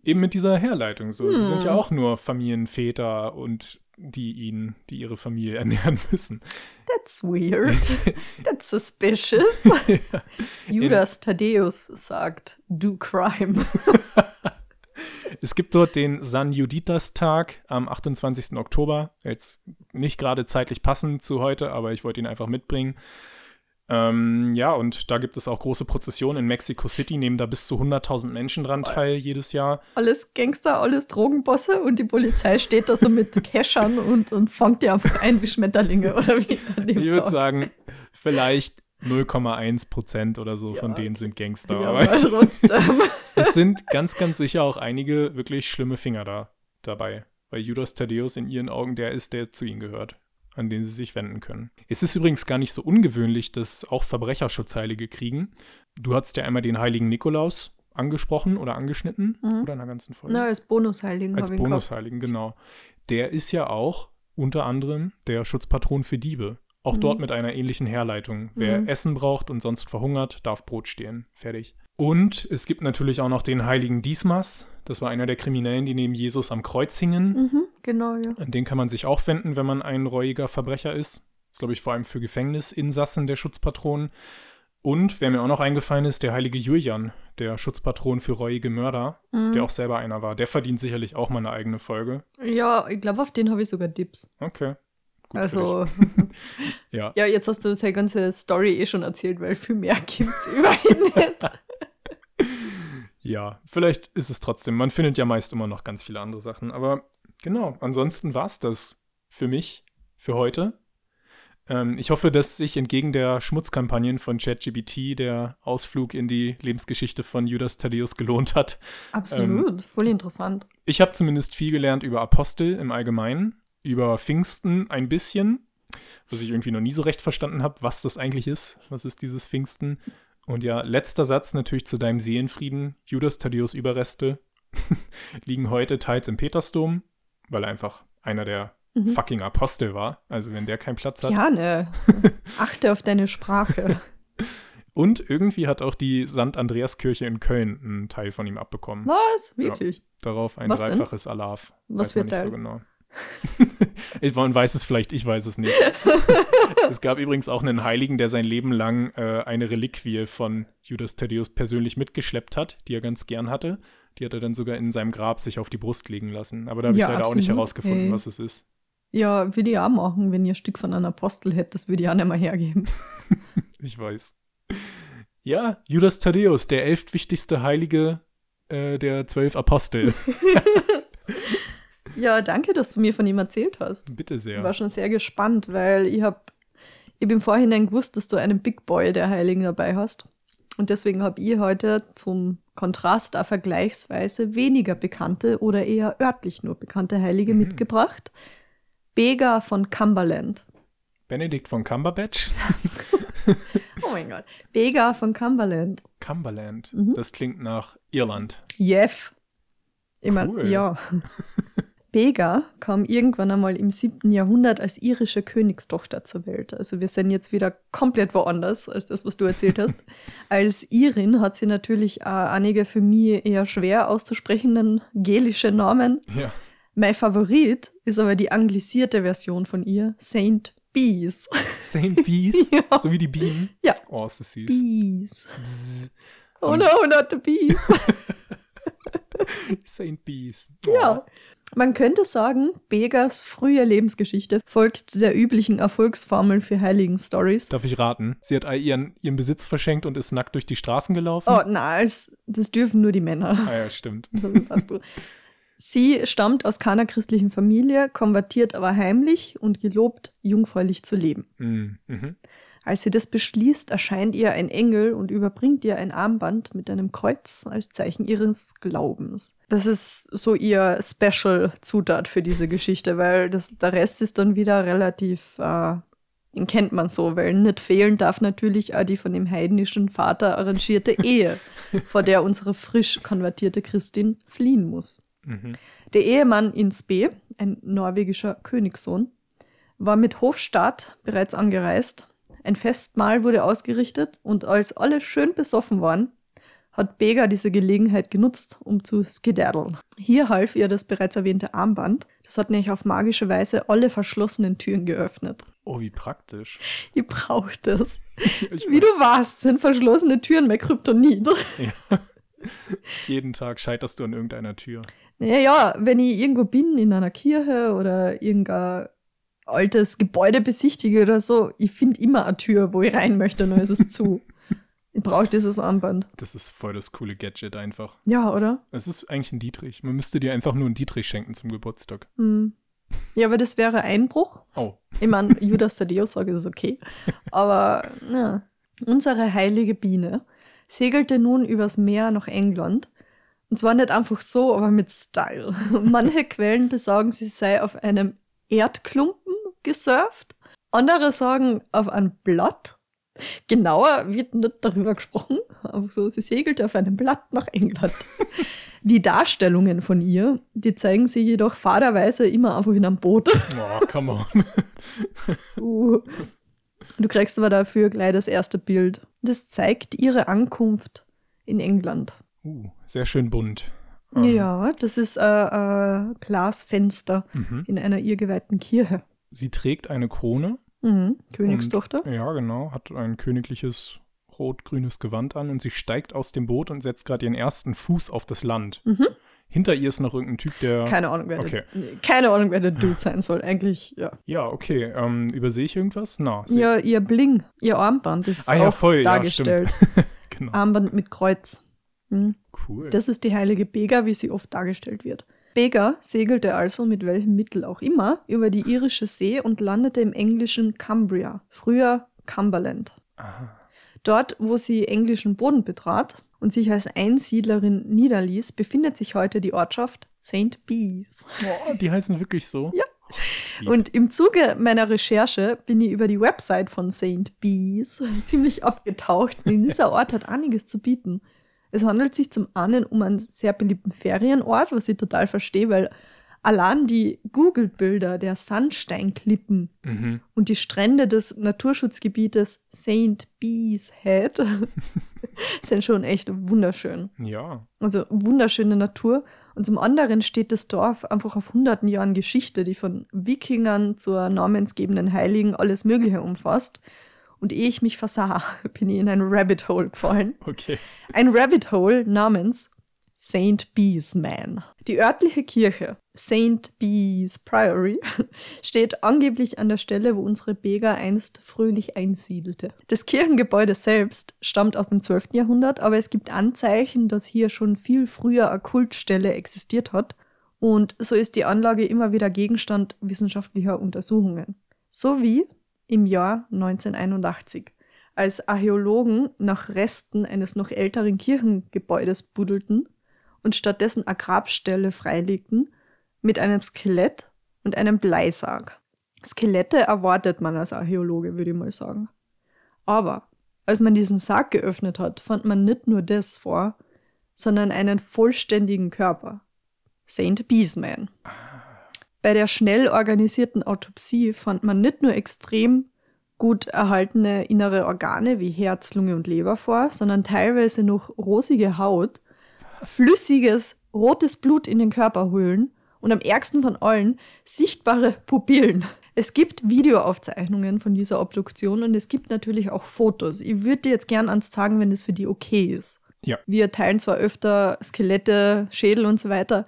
Eben mit dieser Herleitung so. Hm. Sie sind ja auch nur Familienväter und die ihn, die ihre Familie (laughs) ernähren müssen. That's weird. (laughs) That's suspicious. (laughs) ja. Judas Thaddeus sagt, do crime. es gibt dort den San Juditas-Tag am 28. Oktober. Jetzt nicht gerade zeitlich passend zu heute, aber ich wollte ihn einfach mitbringen. Ähm, ja, und da gibt es auch große Prozessionen. In Mexico City nehmen da bis zu 100.000 Menschen dran teil jedes Jahr. Alles Gangster, alles Drogenbosse und die Polizei steht da so mit (laughs) Keschern und, und fängt die einfach ein wie Schmetterlinge oder wie. Ich würde sagen, vielleicht 0,1 Prozent oder so ja. von denen sind Gangster. Ja, aber trotzdem. (laughs) es sind ganz, ganz sicher auch einige wirklich schlimme Finger da dabei. Weil Judas Thaddeus in ihren Augen der ist, der zu ihnen gehört an den sie sich wenden können. Es ist übrigens gar nicht so ungewöhnlich, dass auch Verbrecher Schutzheilige kriegen. Du hattest ja einmal den heiligen Nikolaus angesprochen oder angeschnitten mhm. oder in der ganzen Folge. Na, als Bonusheiligen. Als Bonusheiligen, genau. Der ist ja auch unter anderem der Schutzpatron für Diebe. Auch mhm. dort mit einer ähnlichen Herleitung. Wer mhm. Essen braucht und sonst verhungert, darf Brot stehlen. Fertig. Und es gibt natürlich auch noch den heiligen Dismas. Das war einer der Kriminellen, die neben Jesus am Kreuz hingen. Mhm, genau, ja. An den kann man sich auch wenden, wenn man ein reuiger Verbrecher ist. Das ist, glaube ich, vor allem für Gefängnisinsassen der Schutzpatron. Und wer mir auch noch eingefallen ist, der heilige Julian, der Schutzpatron für reuige Mörder, mhm. der auch selber einer war. Der verdient sicherlich auch mal eine eigene Folge. Ja, ich glaube, auf den habe ich sogar Dips. Okay. Gut also, (laughs) ja. ja, jetzt hast du seine ganze Story eh schon erzählt, weil viel mehr gibt es immerhin (laughs) nicht. Ja, vielleicht ist es trotzdem. Man findet ja meist immer noch ganz viele andere Sachen. Aber genau, ansonsten war es das für mich, für heute. Ähm, ich hoffe, dass sich entgegen der Schmutzkampagnen von ChatGBT der Ausflug in die Lebensgeschichte von Judas Thaddeus gelohnt hat. Absolut, ähm, voll interessant. Ich habe zumindest viel gelernt über Apostel im Allgemeinen, über Pfingsten ein bisschen, was ich irgendwie noch nie so recht verstanden habe, was das eigentlich ist. Was ist dieses Pfingsten? Und ja, letzter Satz natürlich zu deinem Seelenfrieden. Judas Thaddeus Überreste (laughs) liegen heute teils im Petersdom, weil er einfach einer der mhm. fucking Apostel war. Also wenn der keinen Platz hat. Ja, ne. (laughs) Achte auf deine Sprache. Und irgendwie hat auch die St. Andreaskirche in Köln einen Teil von ihm abbekommen. Was? Wirklich? Ja, darauf ein Was dreifaches denn? Alaf. Was wird da? So genau. (laughs) Man weiß es vielleicht, ich weiß es nicht. (laughs) es gab übrigens auch einen Heiligen, der sein Leben lang äh, eine Reliquie von Judas Thaddeus persönlich mitgeschleppt hat, die er ganz gern hatte. Die hat er dann sogar in seinem Grab sich auf die Brust legen lassen. Aber da habe ich ja, leider absolut. auch nicht herausgefunden, hey. was es ist. Ja, würde ich auch machen, wenn ihr ein Stück von einem Apostel hättet, das würde ich auch nicht mehr hergeben. (laughs) ich weiß. Ja, Judas Thaddeus, der elftwichtigste Heilige äh, der zwölf Apostel. Ja, danke, dass du mir von ihm erzählt hast. Bitte sehr. Ich war schon sehr gespannt, weil ich habe ich im Vorhinein gewusst, dass du einen Big Boy der Heiligen dabei hast. Und deswegen habe ich heute zum Kontrast auch vergleichsweise weniger bekannte oder eher örtlich nur bekannte Heilige mhm. mitgebracht. Bega von Cumberland. Benedikt von Cumberbatch? (laughs) oh mein Gott. Bega von Cumberland. Cumberland. Mhm. Das klingt nach Irland. Jeff. Immer, cool. ja. (laughs) Bega kam irgendwann einmal im 7. Jahrhundert als irische Königstochter zur Welt. Also wir sind jetzt wieder komplett woanders als das, was du erzählt hast. (laughs) als Irin hat sie natürlich auch einige für mich eher schwer auszusprechenden gelische Namen. Ja. Mein Favorit ist aber die anglisierte Version von ihr, Saint Bees. Saint Bees? (laughs) ja. So wie die Bienen? Ja. Oh, ist das süß. Bees. Oh no, not the bees. (laughs) Saint Bees. Oh. Ja. Man könnte sagen, Begas frühe Lebensgeschichte folgt der üblichen Erfolgsformel für heiligen Stories. Darf ich raten? Sie hat all ihren, ihren Besitz verschenkt und ist nackt durch die Straßen gelaufen? Oh, na, das, dürfen nur die Männer. Ah ja, stimmt. (laughs) weißt du. Sie stammt aus keiner christlichen Familie, konvertiert aber heimlich und gelobt, jungfräulich zu leben. Mm, mhm. Als sie das beschließt, erscheint ihr ein Engel und überbringt ihr ein Armband mit einem Kreuz als Zeichen ihres Glaubens. Das ist so ihr Special-Zutat für diese Geschichte, weil das, der Rest ist dann wieder relativ, äh, den kennt man so, weil nicht fehlen darf natürlich auch die von dem heidnischen Vater arrangierte Ehe, (laughs) vor der unsere frisch konvertierte Christin fliehen muss. Mhm. Der Ehemann Insbe, ein norwegischer Königssohn, war mit Hofstaat bereits angereist. Ein Festmahl wurde ausgerichtet und als alle schön besoffen waren, hat Bega diese Gelegenheit genutzt, um zu skedaddeln. Hier half ihr das bereits erwähnte Armband. Das hat nämlich auf magische Weise alle verschlossenen Türen geöffnet. Oh, wie praktisch. Ihr braucht es. (laughs) Wie du warst, sind verschlossene Türen mehr Kryptonit. Ja. (laughs) Jeden Tag scheiterst du an irgendeiner Tür. Naja, wenn ich irgendwo bin, in einer Kirche oder irgendein altes Gebäude besichtige oder so, ich finde immer eine Tür, wo ich rein möchte, dann ist es zu. (laughs) Ich brauche dieses Armband. Das ist voll das coole Gadget einfach. Ja, oder? Es ist eigentlich ein Dietrich. Man müsste dir einfach nur einen Dietrich schenken zum Geburtstag. Hm. Ja, aber das wäre Einbruch. Oh, Ich meine, Judas Thaddeus sagt, es ist okay. Aber ja. unsere heilige Biene segelte nun übers Meer nach England. Und zwar nicht einfach so, aber mit Style. Manche Quellen besagen, sie sei auf einem Erdklumpen gesurft. Andere sagen auf einem Blatt. Genauer wird nicht darüber gesprochen. Aber so, sie segelte auf einem Blatt nach England. (laughs) Die Darstellungen von ihr, die zeigen sie jedoch faderweise immer einfach in einem Boot. (laughs) oh come on. (laughs) Uh. Du kriegst aber dafür gleich das erste Bild. Das zeigt ihre Ankunft in England. Uh, sehr schön bunt. Ähm, Ja, das ist ein äh, Glasfenster Mhm. in einer ihr geweihten Kirche. Sie trägt eine Krone. Mhm. Königstochter. Ja, genau. Hat ein königliches rot-grünes Gewand an und sie steigt aus dem Boot und setzt gerade ihren ersten Fuß auf das Land. Mhm. Hinter ihr ist noch irgendein Typ, der. Keine Ahnung, wer Okay. der, keine Ahnung, wer der Dude sein soll. Eigentlich, ja. Ja, okay. Ähm, übersehe ich irgendwas? Na, Ja, ihr Bling, ihr Armband ist Ah ja, auch voll, ja, dargestellt. (laughs) genau. Armband mit Kreuz. Mhm. Cool. Das ist die heilige Bega, wie sie oft dargestellt wird. Bega segelte also mit welchem Mittel auch immer über die irische See und landete im englischen Cumbria, früher Cumberland. Aha. Dort, wo sie englischen Boden betrat und sich als Einsiedlerin niederließ, befindet sich heute die Ortschaft St. Bees. Oh, die heißen wirklich so? Ja. Oh. Und im Zuge meiner Recherche bin ich über die Website von St. Bees (laughs) ziemlich abgetaucht. Denn dieser Ort hat einiges zu bieten. Es handelt sich zum einen um einen sehr beliebten Ferienort, was ich total verstehe, weil allein die Google-Bilder der Sandsteinklippen mhm. und die Strände des Naturschutzgebietes St. Bees Head (laughs) sind schon echt wunderschön. Ja. Also wunderschöne Natur. Und zum anderen steht das Dorf einfach auf hunderten Jahren Geschichte, die von Wikingern zur namensgebenden Heiligen alles Mögliche umfasst. Und ehe ich mich versah, (laughs) bin ich in ein Rabbit Hole gefallen. Okay. Ein Rabbit Hole namens St. Bees Man. Die örtliche Kirche, St. Bees Priory, (laughs) steht angeblich an der Stelle, wo unsere Bega einst fröhlich einsiedelte. Das Kirchengebäude selbst stammt aus dem 12. Jahrhundert, aber es gibt Anzeichen, dass hier schon viel früher eine Kultstelle existiert hat. Und so ist die Anlage immer wieder Gegenstand wissenschaftlicher Untersuchungen. So wie im Jahr 1981 als Archäologen nach Resten eines noch älteren Kirchengebäudes buddelten und stattdessen eine Grabstelle freilegten mit einem Skelett und einem Bleisarg. Skelette erwartet man als Archäologe, würde ich mal sagen. Aber als man diesen Sarg geöffnet hat, fand man nicht nur das vor, sondern einen vollständigen Körper. Saint Beesman. Bei der schnell organisierten Autopsie fand man nicht nur extrem gut erhaltene innere Organe wie Herz, Lunge und Leber vor, sondern teilweise noch rosige Haut, flüssiges rotes Blut in den Körperhöhlen und am ärgsten von allen sichtbare Pupillen. Es gibt Videoaufzeichnungen von dieser Obduktion und es gibt natürlich auch Fotos. Ich würde dir jetzt gern ans sagen, wenn das für die okay ist. Ja. Wir teilen zwar öfter Skelette, Schädel und so weiter,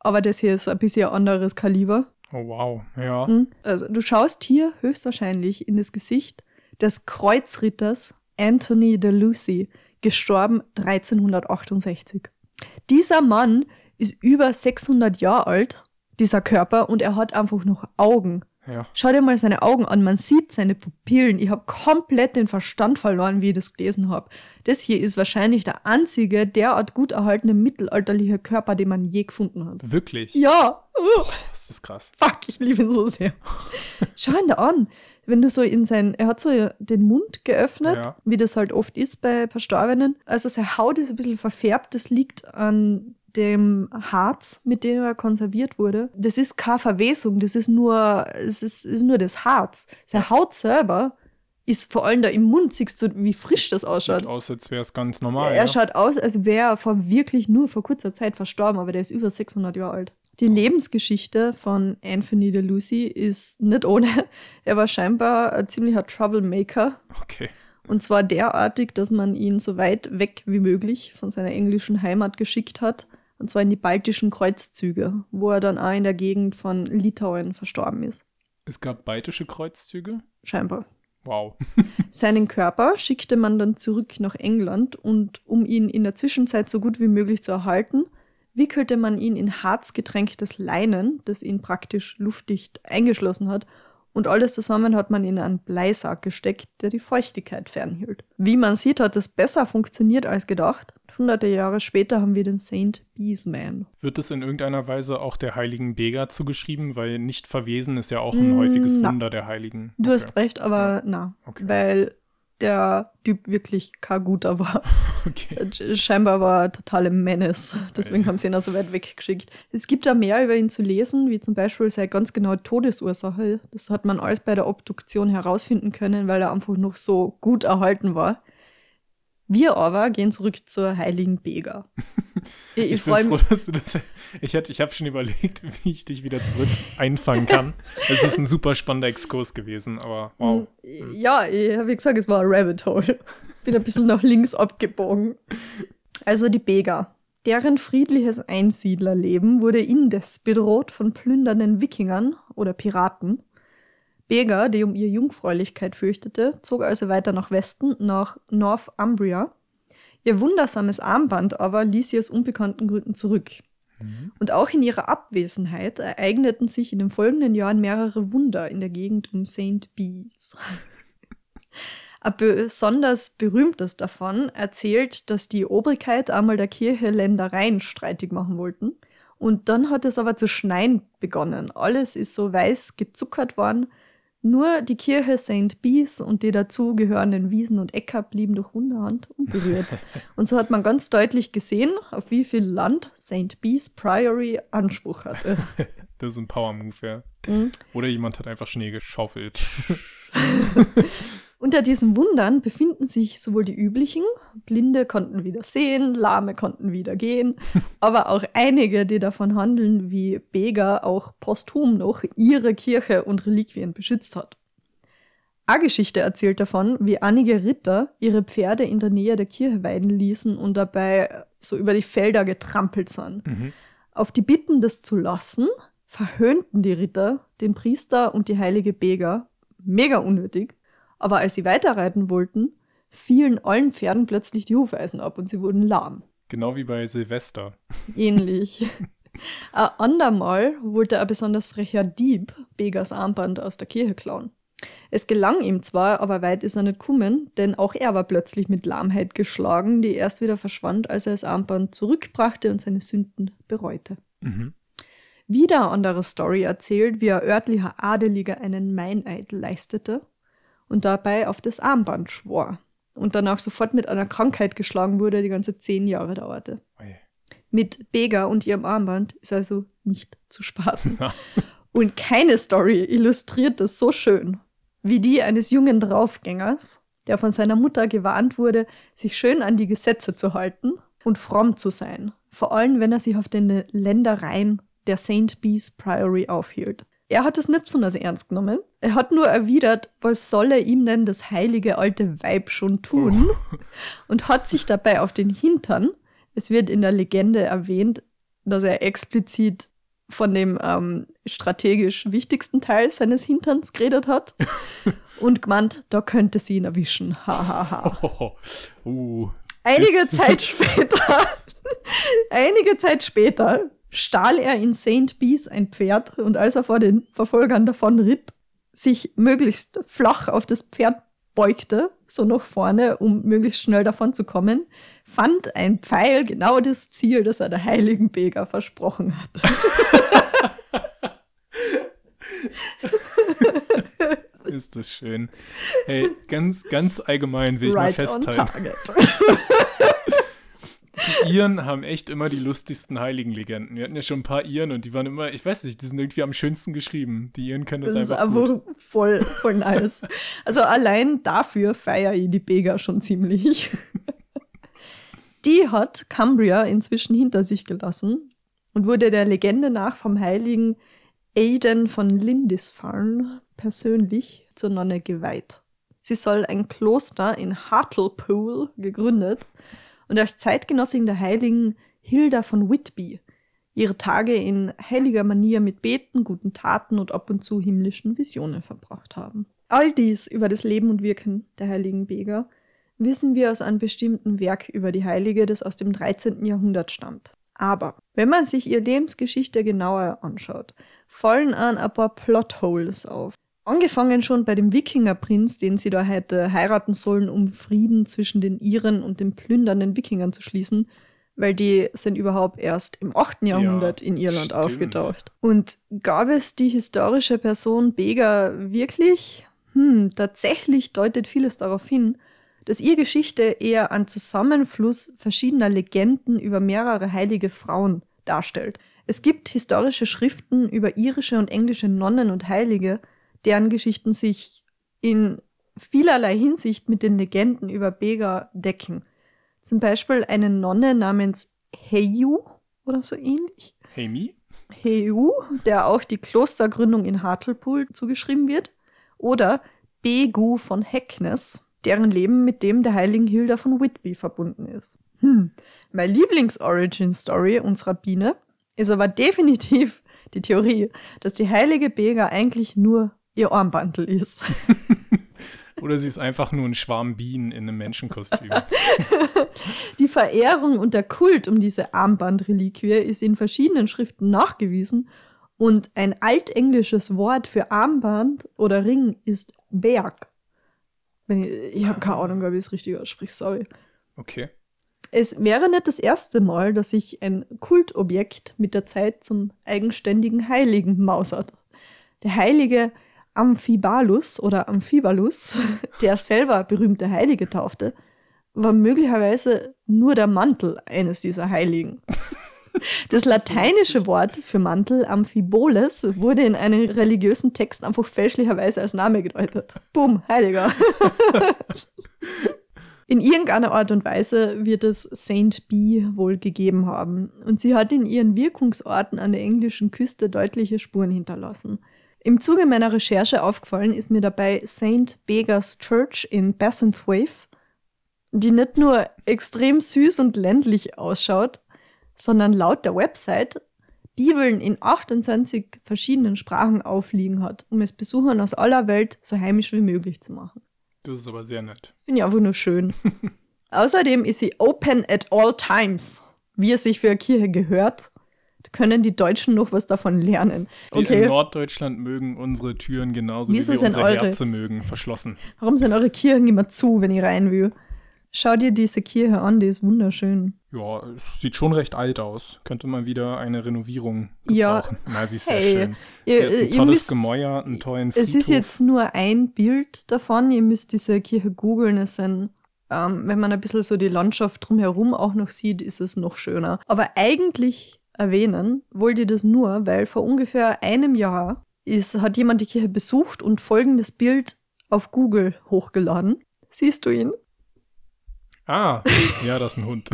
aber das hier ist ein bisschen ein anderes Kaliber. Oh wow, ja. Mhm. Also du schaust hier höchstwahrscheinlich in das Gesicht des Kreuzritters Anthony de Lucy, gestorben 1368. Dieser Mann ist über 600 Jahre alt, dieser Körper, und er hat einfach noch Augen. Ja. Schau dir mal seine Augen an, man sieht seine Pupillen. Ich habe komplett den Verstand verloren, wie ich das gelesen habe. Das hier ist wahrscheinlich der einzige derart gut erhaltene mittelalterliche Körper, den man je gefunden hat. Wirklich? Ja, Das ist krass. fuck, ich liebe ihn so sehr. Schau ihn da an. Wenn du so in sein, er hat so den Mund geöffnet, Ja. wie das halt oft ist bei Verstorbenen. Also seine Haut ist ein bisschen verfärbt, das liegt an dem Harz, mit dem er konserviert wurde. Das ist keine Verwesung, das ist nur, es ist, ist nur das Harz. Seine Haut selber ist vor allem da im Mund, siehst du, wie frisch das ausschaut. Sieht aus, als wäre es ganz normal. er ja. schaut aus, als wäre er vor wirklich nur vor kurzer Zeit verstorben, aber der ist über 600 Jahre alt. Die Lebensgeschichte von Anthony de Lucy ist nicht ohne. (laughs) Er war scheinbar ein ziemlicher Troublemaker. Okay. Und zwar derartig, dass man ihn so weit weg wie möglich von seiner englischen Heimat geschickt hat. Und zwar in die baltischen Kreuzzüge, wo er dann auch in der Gegend von Litauen verstorben ist. Es gab baltische Kreuzzüge. Scheinbar. Wow. (laughs) Seinen Körper schickte man dann zurück nach England und um ihn in der Zwischenzeit so gut wie möglich zu erhalten, wickelte man ihn in harzgetränktes Leinen, das ihn praktisch luftdicht eingeschlossen hat, und alles zusammen hat man in einen Bleisack gesteckt, der die Feuchtigkeit fernhielt. Wie man sieht, hat es besser funktioniert als gedacht. Hunderte Jahre später haben wir den Saint Beesman. Wird es in irgendeiner Weise auch der heiligen Bega zugeschrieben? Weil nicht verwesen ist ja auch ein Mm, häufiges na. Wunder der Heiligen. Du okay. hast recht, aber na, Okay. weil der Typ wirklich kein guter war. (laughs) Okay. Scheinbar war er totale Menace. Deswegen Ey. haben sie ihn auch so weit weggeschickt. Es gibt da mehr über ihn zu lesen, wie zum Beispiel seine ganz genaue Todesursache. Das hat man alles bei der Obduktion herausfinden können, weil er einfach noch so gut erhalten war. Wir aber gehen zurück zur heiligen Bega. (laughs) Ich, ich freue froh, mich. dass du das. Ich, hätte- ich habe schon überlegt, (laughs) wie ich dich wieder zurück einfangen kann. Es ist ein super spannender Exkurs gewesen, aber wow. Ja, ich habe gesagt, es war ein Rabbit Hole. Bin ein bisschen nach links abgebogen. Also die Bega. Deren friedliches Einsiedlerleben wurde indes bedroht von plündernden Wikingern oder Piraten. Bega, die um ihre Jungfräulichkeit fürchtete, zog also weiter nach Westen, nach Northumbria. Ihr wundersames Armband aber ließ sie aus unbekannten Gründen zurück. Mhm. Und auch in ihrer Abwesenheit ereigneten sich in den folgenden Jahren mehrere Wunder in der Gegend um St. Bees. (laughs) Ein besonders berühmtes davon erzählt, dass die Obrigkeit einmal der Kirche Ländereien streitig machen wollten. Und dann hat es aber zu schneien begonnen. Alles ist so weiß gezuckert worden. Nur die Kirche St. Bees und die dazugehörenden Wiesen und Äcker blieben durch Wunderhand unberührt. (laughs) Und so hat man ganz deutlich gesehen, auf wie viel Land St. Bees Priory Anspruch hatte. (laughs) Das ist ein Power-Move, ja. Mhm. Oder jemand hat einfach Schnee geschaufelt. (laughs) Unter diesen Wundern befinden sich sowohl die üblichen, Blinde konnten wieder sehen, Lahme konnten wieder gehen, (laughs) aber auch einige, die davon handeln, wie Bega auch posthum noch ihre Kirche und Reliquien beschützt hat. Eine Geschichte erzählt davon, wie einige Ritter ihre Pferde in der Nähe der Kirche weiden ließen und dabei so über die Felder getrampelt sind. Mhm. Auf die Bitten, das zu lassen, verhöhnten die Ritter den Priester und die heilige Bega. Mega unnötig. Aber als sie weiterreiten wollten, fielen allen Pferden plötzlich die Hufeisen ab und sie wurden lahm. Genau wie bei Silvester. (laughs) Ähnlich. ein andermal wollte ein besonders frecher Dieb Begas Armband aus der Kirche klauen. Es gelang ihm zwar, aber weit ist er nicht gekommen, denn auch er war plötzlich mit Lahmheit geschlagen, die erst wieder verschwand, als er das Armband zurückbrachte und seine Sünden bereute. Mhm. Wieder eine andere Story erzählt, wie ein örtlicher Adeliger einen Meineid leistete und dabei auf das Armband schwor und danach sofort mit einer Krankheit geschlagen wurde, die ganze zehn Jahre dauerte. Ui. Mit Bega und ihrem Armband ist also nicht zu spaßen. (laughs) Und keine Story illustriert das so schön wie die eines jungen Draufgängers, der von seiner Mutter gewarnt wurde, sich schön an die Gesetze zu halten und fromm zu sein, vor allem wenn er sich auf den Ländereien der St. Bees Priory aufhielt. Er hat es nicht besonders ernst genommen. Er hat nur erwidert, was solle ihm denn das heilige alte Weib schon tun? (laughs) Und hat sich dabei auf den Hintern, es wird in der Legende erwähnt, dass er explizit von dem ähm, strategisch wichtigsten Teil seines Hinterns geredet hat (laughs) und gemeint, da könnte sie ihn erwischen. Hahaha. Ha, ha. (laughs) Oh, uh, einige Zeit später, einige Zeit später stahl er in St. Bees ein Pferd und als er vor den Verfolgern davon ritt, sich möglichst flach auf das Pferd beugte, so nach vorne, um möglichst schnell davon zu kommen, fand ein Pfeil genau das Ziel, das er der heiligen Beger versprochen hat. (laughs) Ist das schön. Hey, ganz, ganz allgemein will ich right mal festhalten. (laughs) Die Iren haben echt immer die lustigsten Heiligenlegenden. Wir hatten ja schon ein paar Iren und die waren immer, ich weiß nicht, die sind irgendwie am schönsten geschrieben. Die Iren können das, Das ist einfach einfach gut. voll, voll nice. Also allein dafür feiere ich die Bega schon ziemlich. Die hat Cambria inzwischen hinter sich gelassen und wurde der Legende nach vom heiligen Aidan von Lindisfarne persönlich zur Nonne geweiht. Sie soll ein Kloster in Hartlepool gegründet und als Zeitgenossin der heiligen Hilda von Whitby ihre Tage in heiliger Manier mit Beten, guten Taten und ab und zu himmlischen Visionen verbracht haben. All dies über das Leben und Wirken der heiligen Beger wissen wir aus einem bestimmten Werk über die Heilige, das aus dem 13. Jahrhundert stammt. Aber wenn man sich ihre Lebensgeschichte genauer anschaut, fallen an ein paar Plotholes auf. Angefangen schon bei dem Wikingerprinz, den sie da hätte heiraten sollen, um Frieden zwischen den Iren und den plündernden Wikingern zu schließen, weil die sind überhaupt erst im 8. Jahrhundert in Irland stimmt. aufgetaucht. Und gab es die historische Person Bega wirklich? Hm, tatsächlich deutet vieles darauf hin, dass ihre Geschichte eher einen Zusammenfluss verschiedener Legenden über mehrere heilige Frauen darstellt. Es gibt historische Schriften über irische und englische Nonnen und Heilige, deren Geschichten sich in vielerlei Hinsicht mit den Legenden über Bega decken. Zum Beispiel eine Nonne namens Heiu oder so ähnlich. Hey, me? Heiu, der auch die Klostergründung in Hartlepool zugeschrieben wird, oder Begu von Heckness, deren Leben mit dem der heiligen Hilda von Whitby verbunden ist. Hm. Meine Lieblings-Origin-Story unserer Biene ist aber definitiv die Theorie, dass die heilige Bega eigentlich nur ihr Armbandel ist. (laughs) Oder sie ist einfach nur ein Schwarm Bienen in einem Menschenkostüm. (laughs) Die Verehrung und der Kult um diese Armbandreliquie ist in verschiedenen Schriften nachgewiesen und ein altenglisches Wort für Armband oder Ring ist Berg. Ich, ich habe keine Ahnung, ob ich es richtig ausspreche, sorry. Okay. Es wäre nicht das erste Mal, dass sich ein Kultobjekt mit der Zeit zum eigenständigen Heiligen mausert. Der heilige Amphibalus oder Amphibalus, (laughs) der selber berühmte Heilige taufte, war möglicherweise nur der Mantel eines dieser Heiligen. (laughs) Das lateinische Wort für Mantel, Amphiboles, wurde in einem religiösen Text einfach fälschlicherweise als Name gedeutet. Bumm, Heiliger. (laughs) In irgendeiner Art und Weise wird es Saint Bee wohl gegeben haben. Und sie hat in ihren Wirkungsorten an der englischen Küste deutliche Spuren hinterlassen. Im Zuge meiner Recherche aufgefallen ist mir dabei St. Begas Church in Bassenthwaite, die nicht nur extrem süß und ländlich ausschaut, sondern laut der Website Bibeln in 28 verschiedenen Sprachen aufliegen hat, um es Besuchern aus aller Welt so heimisch wie möglich zu machen. Das ist aber sehr nett. Finde ich einfach nur schön. (laughs) Außerdem ist sie open at all times, wie es sich für eine Kirche gehört. Können die Deutschen noch was davon lernen. Wir in Okay, Norddeutschland mögen unsere Türen genauso Wieso wie wir unsere eure- Herzen mögen, verschlossen. warum sind eure Kirchen immer zu, wenn ich rein will? Schau dir diese Kirche an, die ist wunderschön. Ja, es sieht schon recht alt aus. Könnte man wieder eine Renovierung Ja. gebrauchen. Na, sie ist Hey, sehr schön. Sie Ihr, ein ihr tolles müsst, Gemäuer, einen tollen Friedhof. es ist jetzt nur ein Bild davon, ihr müsst diese Kirche googeln. Es sind, ähm, wenn man ein bisschen so die Landschaft drumherum auch noch sieht, ist es noch schöner. Aber eigentlich erwähnen wollt ihr das nur, weil vor ungefähr einem Jahr ist, hat jemand die Kirche besucht und folgendes Bild auf Google hochgeladen. Siehst du ihn? Ah, (laughs) ja, das ist ein Hund.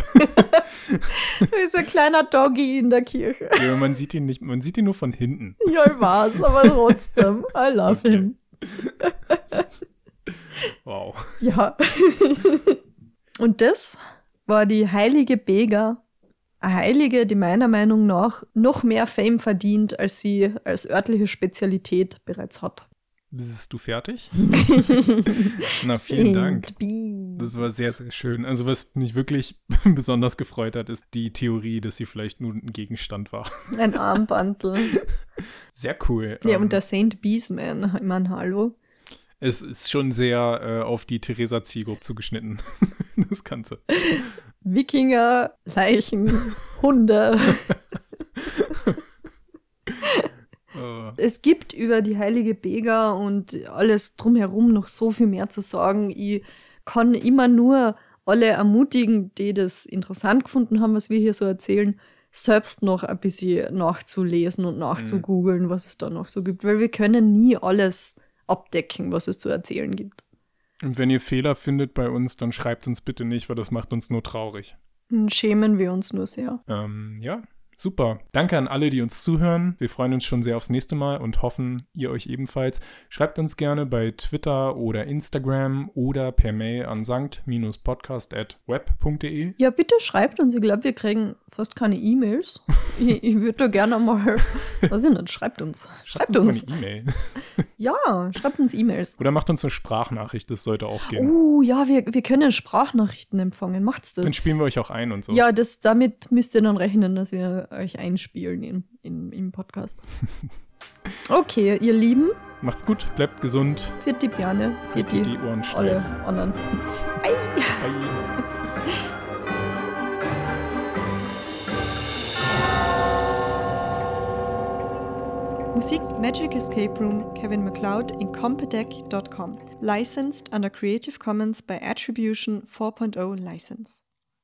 Da (laughs) ist ein kleiner Doggy in der Kirche. ja, man sieht ihn nicht, man sieht ihn nur von hinten. Ja, ich weiß, aber trotzdem. I love Okay. him. (laughs) Wow. Ja. Und das war die heilige Bega eine Heilige, die meiner Meinung nach noch mehr Fame verdient, als sie als örtliche Spezialität bereits hat. Bist du fertig? (laughs) Na, vielen Dank. Das war sehr, sehr schön. Also, was mich wirklich (laughs) besonders gefreut hat, ist die Theorie, dass sie vielleicht nur ein Gegenstand war. Ein Armbandel. (laughs) Sehr cool. Ja, Ähm, und der Saint Beesman, ich meine, hallo. Es ist schon sehr äh, auf die Theresa Ziegrup zugeschnitten, (laughs) das Ganze. Wikinger, Leichen, Hunde. (laughs) (laughs) Es gibt über die heilige Bega und alles drumherum noch so viel mehr zu sagen. Ich kann immer nur alle ermutigen, die das interessant gefunden haben, was wir hier so erzählen, selbst noch ein bisschen nachzulesen und nachzugoogeln, was es da noch so gibt, weil wir können nie alles abdecken, was es zu erzählen gibt. Und wenn ihr Fehler findet bei uns, dann schreibt uns bitte nicht, weil das macht uns nur traurig. Dann schämen wir uns nur sehr. Ähm, ja, super. Danke an alle, die uns zuhören. Wir freuen uns schon sehr aufs nächste Mal und hoffen, ihr euch ebenfalls. Schreibt uns gerne bei Twitter oder Instagram oder per Mail an sankt-podcast.web.de. Ja, bitte schreibt uns. Ich glaube, wir kriegen fast keine E-Mails. (laughs) ich ich würde da gerne mal, (laughs) weiß ich nicht, schreibt uns. Schreibt uns. mal eine E-Mail. (laughs) Ja, schreibt uns E-Mails. Oder macht uns eine Sprachnachricht, das sollte auch gehen. Oh, ja, wir, wir können Sprachnachrichten empfangen. Macht's das? Dann spielen wir euch auch ein und so. Ja, das, damit müsst ihr dann rechnen, dass wir euch einspielen in, in, im Podcast. (laughs) Okay, ihr Lieben, Macht's gut, bleibt gesund, für die Bjane, für die die Ohren alle anderen. Bye. Musik Magic Escape Room Kevin MacLeod in compedec.com. Licensed under Creative Commons by Attribution 4.0 license.